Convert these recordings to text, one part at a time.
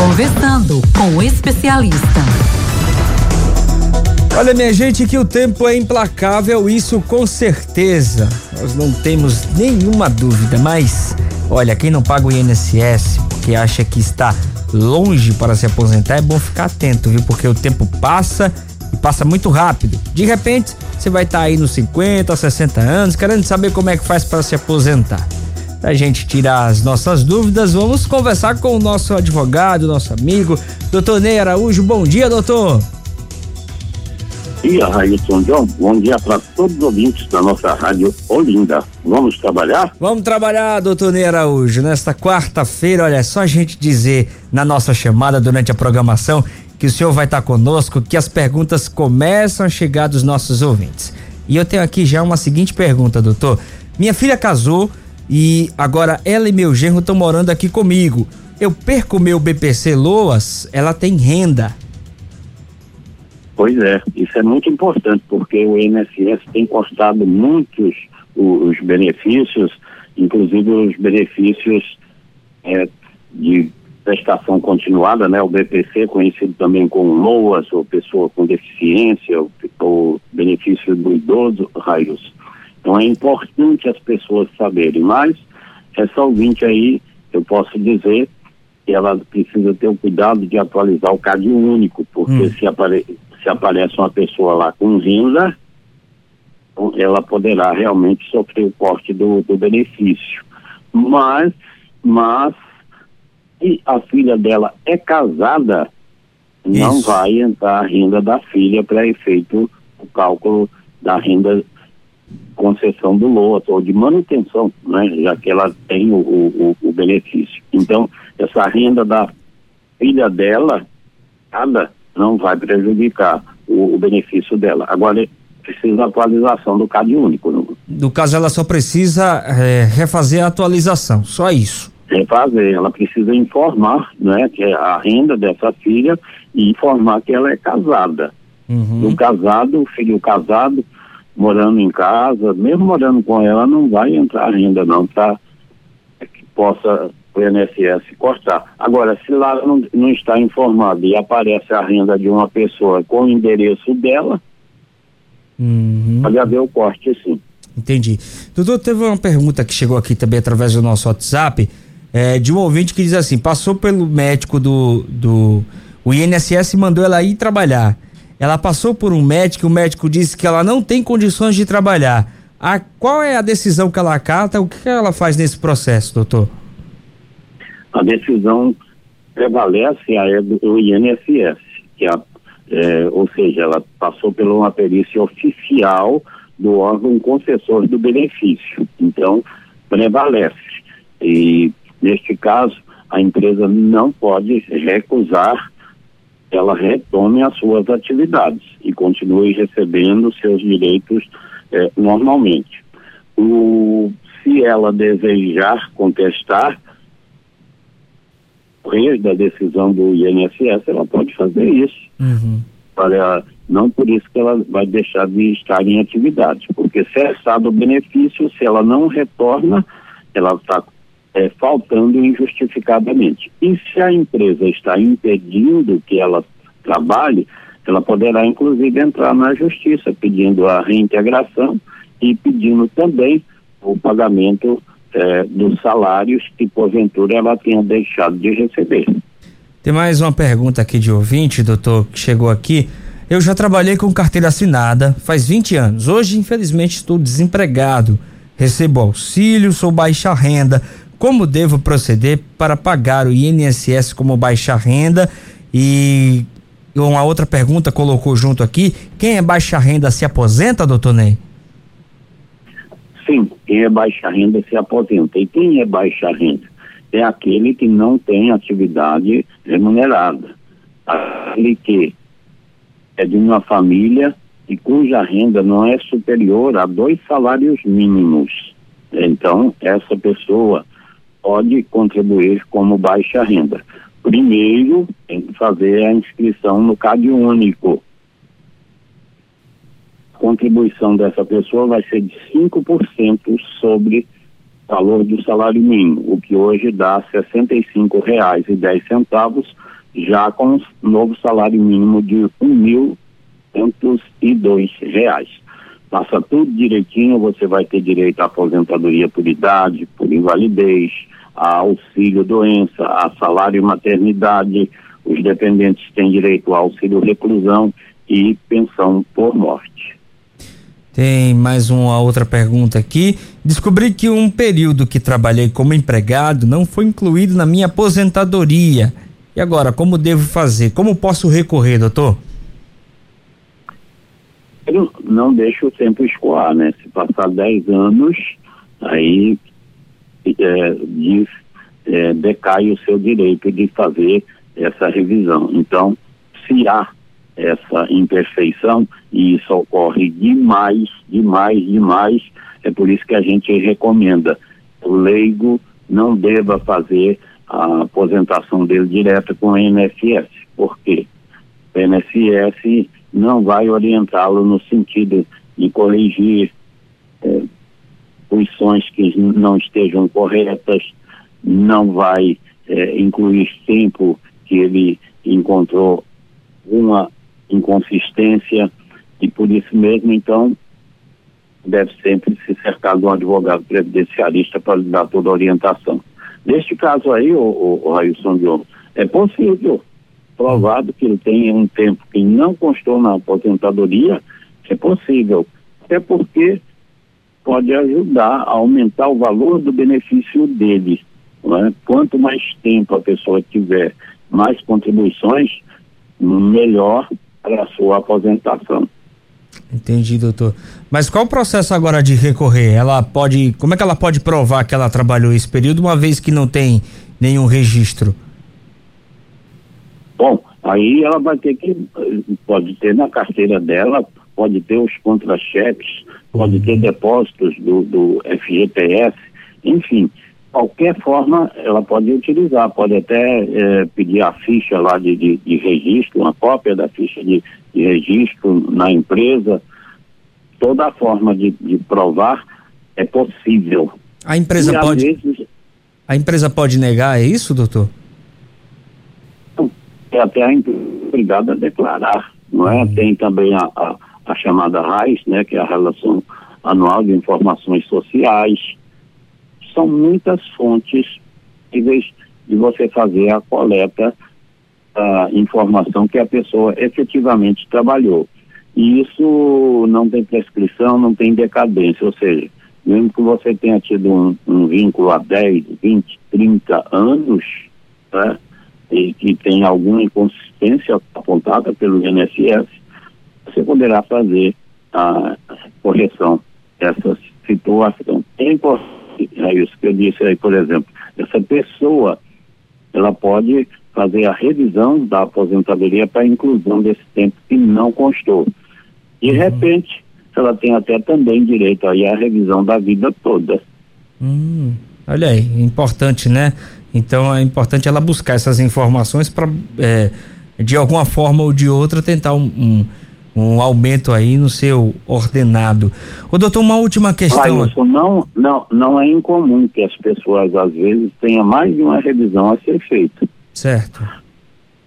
Conversando com o especialista. Olha, minha gente, que o tempo é implacável, isso com certeza. Nós não temos nenhuma dúvida, mas olha, quem não paga o INSS porque acha que está longe para se aposentar, é bom ficar atento, viu? Porque o tempo passa e passa muito rápido. De repente, você vai estar tá aí nos 50, 60 anos, querendo saber como é que faz para se aposentar. Pra gente tirar as nossas dúvidas, vamos conversar com o nosso advogado, nosso amigo, doutor Ney Araújo. Bom dia, doutor. Bom dia, Railson John. Bom dia para todos os ouvintes da nossa rádio Olinda. Vamos trabalhar? Vamos trabalhar, doutor Ney Araújo. Nesta quarta-feira, olha, é só a gente dizer na nossa chamada durante a programação que o senhor vai estar conosco, que as perguntas começam a chegar dos nossos ouvintes. E eu tenho aqui já uma seguinte pergunta, doutor. Minha filha casou e agora ela e meu genro estão morando aqui comigo. Eu perco meu BPC Loas, ela tem renda. Pois é, isso é muito importante porque o INSS tem custado muitos os, benefícios, inclusive os benefícios é, de prestação continuada, né? O BPC, conhecido também como LOAS, ou pessoa com deficiência, o, o benefício do idoso, raios. Então é importante as pessoas saberem, mas essa ouvinte aí, eu posso dizer que ela precisa ter o cuidado de atualizar o CAD único, porque hum. se, apare se aparece uma pessoa lá com renda, ela poderá realmente sofrer o corte do, do benefício. Mas, mas, se a filha dela é casada, Isso. não vai entrar a renda da filha para efeito o cálculo da renda concessão do lote ou de manutenção, né, já que ela tem o, o, o, benefício. Então, essa renda da filha dela, nada, não vai prejudicar o, o benefício dela. Agora, precisa atualização do CAD único. Não? No caso, ela só precisa é, refazer a atualização, só isso. Refazer, ela precisa informar, né, que é a renda dessa filha e informar que ela é casada. Uhum. O casado, o filho casado, morando em casa, mesmo morando com ela, não vai entrar renda não, tá? Que possa o INSS cortar. Agora, se lá não, não está informado e aparece a renda de uma pessoa com o endereço dela, uhum. pode haver o corte sim. Entendi. Doutor, teve uma pergunta que chegou aqui também através do nosso WhatsApp, é, de um ouvinte que diz assim, passou pelo médico do, do o INSS mandou ela ir trabalhar. Ela passou por um médico, o médico disse que ela não tem condições de trabalhar. A, qual é a decisão que ela acata? O que ela faz nesse processo, doutor? A decisão prevalece a do INSS, que a, é, ou seja, ela passou por uma perícia oficial do órgão concessor do benefício. Então, prevalece. E, neste caso, a empresa não pode recusar ela retome as suas atividades e continue recebendo seus direitos eh, normalmente. O, se ela desejar contestar da decisão do INSS, ela pode fazer isso. Uhum. Para, não por isso que ela vai deixar de estar em atividade, porque cessado o benefício, se ela não retorna, ela está é, faltando injustificadamente. E se a empresa está impedindo que ela trabalhe, ela poderá inclusive entrar na justiça pedindo a reintegração e pedindo também o pagamento é, dos salários que porventura ela tenha deixado de receber. Tem mais uma pergunta aqui de ouvinte, doutor, que chegou aqui. Eu já trabalhei com carteira assinada faz 20 anos. Hoje, infelizmente, estou desempregado. Recebo auxílio, sou baixa renda como devo proceder para pagar o INSS como baixa renda e uma outra pergunta colocou junto aqui, quem é baixa renda se aposenta, doutor Ney? Sim, quem é baixa renda se aposenta. E quem é baixa renda? É aquele que não tem atividade remunerada. Aquele que é de uma família e cuja renda não é superior a dois salários mínimos. Então, essa pessoa pode contribuir como baixa renda. Primeiro, tem que fazer a inscrição no CAD único. A contribuição dessa pessoa vai ser de 5% sobre o valor do salário mínimo, o que hoje dá R$ 65,10 já com o novo salário mínimo de 1.102 reais. Passa tudo direitinho, você vai ter direito à aposentadoria por idade, por invalidez, a auxílio doença, a salário maternidade, os dependentes têm direito ao auxílio reclusão e pensão por morte. Tem mais uma outra pergunta aqui. Descobri que um período que trabalhei como empregado não foi incluído na minha aposentadoria. E agora, como devo fazer? Como posso recorrer, doutor? Não deixa o tempo escoar, né? Se passar 10 anos, aí é, diz, é, decai o seu direito de fazer essa revisão. Então, se há essa imperfeição, e isso ocorre demais, demais, demais, é por isso que a gente recomenda o leigo não deva fazer a aposentação dele direta com o INSS. Por quê? O INSS não vai orientá-lo no sentido de corrigir é, posições que não estejam corretas, não vai é, incluir tempo que ele encontrou uma inconsistência e por isso mesmo, então, deve sempre se cercar de um advogado previdenciarista para lhe dar toda a orientação. Neste caso aí, o, o, o Railson Diogo, é possível, provado que ele tenha um tempo que não constou na aposentadoria, é possível. Até porque pode ajudar a aumentar o valor do benefício dele. É? Quanto mais tempo a pessoa tiver mais contribuições, melhor para a sua aposentação. Entendi, doutor. Mas qual o processo agora de recorrer? Ela pode, como é que ela pode provar que ela trabalhou esse período uma vez que não tem nenhum registro? Aí ela vai ter que, pode ter na carteira dela, pode ter os contra-cheques, pode uhum. ter depósitos do, do FGTS, enfim, qualquer forma ela pode utilizar, pode até é, pedir a ficha lá de, de, de, registro, uma cópia da ficha de, de registro na empresa, toda a forma de, de provar é possível. A empresa e, pode. Vezes, a empresa pode negar, é isso, doutor? É até a obrigada a declarar, não é? Uhum. Tem também a, a, a chamada RAIS, né, que é a Relação Anual de Informações Sociais, são muitas fontes possíveis de você fazer a coleta da informação que a pessoa efetivamente trabalhou. E isso não tem prescrição, não tem decadência, ou seja, mesmo que você tenha tido um, um vínculo há 10, 20, 30 anos, né, e que tem alguma inconsistência apontada pelo INSS, você poderá fazer a correção dessa situação. É importante é isso que eu disse aí, por exemplo, essa pessoa, ela pode fazer a revisão da aposentadoria para inclusão desse tempo que não constou. De uhum. repente, ela tem até também direito aí à revisão da vida toda. Hum, olha aí, importante, né? Então é importante ela buscar essas informações para, é, de alguma forma ou de outra, tentar um, um um aumento aí no seu ordenado. O doutor, uma última questão. Ah, isso não, não, não é incomum que as pessoas às vezes tenham mais de uma revisão a ser feita. Certo.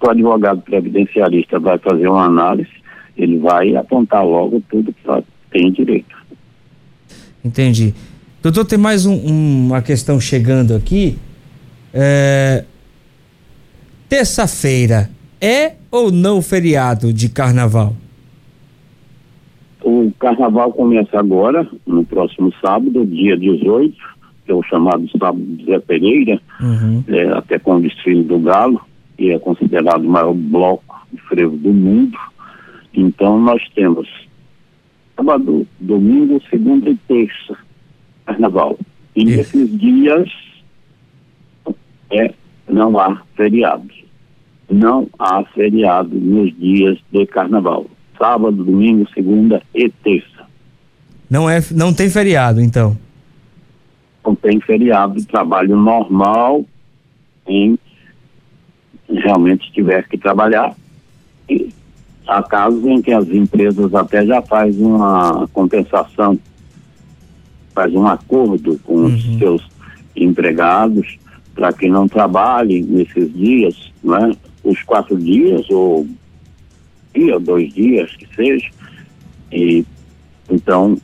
O advogado previdenciarista vai fazer uma análise, ele vai apontar logo tudo que ela tem direito. Entendi. Doutor, tem mais um, um, uma questão chegando aqui. É... Terça-feira é ou não feriado de carnaval? O carnaval começa agora, no próximo sábado, dia 18, que é o chamado sábado de Zé Pereira, uhum. é, até com o desfile do Galo, que é considerado o maior bloco de frevo do mundo. Então nós temos sábado, domingo, segunda e terça, carnaval. E nesses dias é, não há feriado. Não há feriado nos dias de carnaval sábado, domingo, segunda e terça. Não é, não tem feriado, então? Não tem feriado, trabalho normal em realmente tiver que trabalhar. E há casos em que as empresas até já faz uma compensação, faz um acordo com uhum. os seus empregados para que não trabalhem nesses dias, não é? os quatro dias, ou dia, dois dias, que seja, e então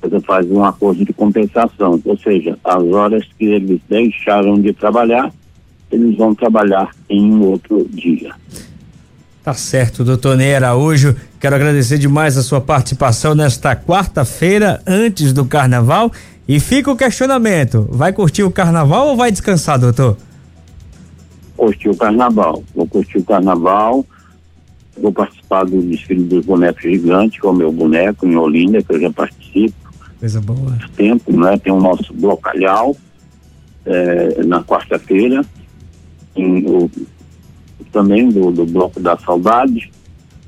você faz um acordo de compensação, ou seja, as horas que eles deixaram de trabalhar, eles vão trabalhar em um outro dia. Tá certo, doutor Ney Araújo. Quero agradecer demais a sua participação nesta quarta-feira, antes do carnaval. E fica o questionamento: vai curtir o carnaval ou vai descansar, doutor? Curtir o carnaval. Vou curtir o carnaval. Vou participar do desfile dos bonecos gigantes, que é o meu boneco em Olinda, que eu já participo. Coisa boa. Tempo, né? Tem o nosso blocalhau é, na quarta-feira. Também do, do Bloco da Saudade.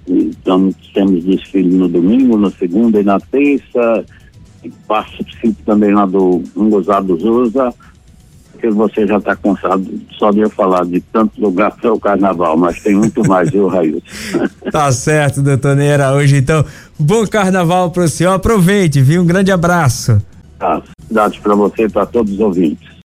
Então, temos desfile no domingo, na segunda e na terça. E participo também lá do Ungozado Zusa, que você já está cansado só de eu falar de tanto lugar para o carnaval, mas tem muito mais, viu, Raíssa? tá certo, doutor Neira. Hoje, então, bom carnaval para o senhor. Aproveite, viu? Um grande abraço. Tá, dados para você e para todos os ouvintes.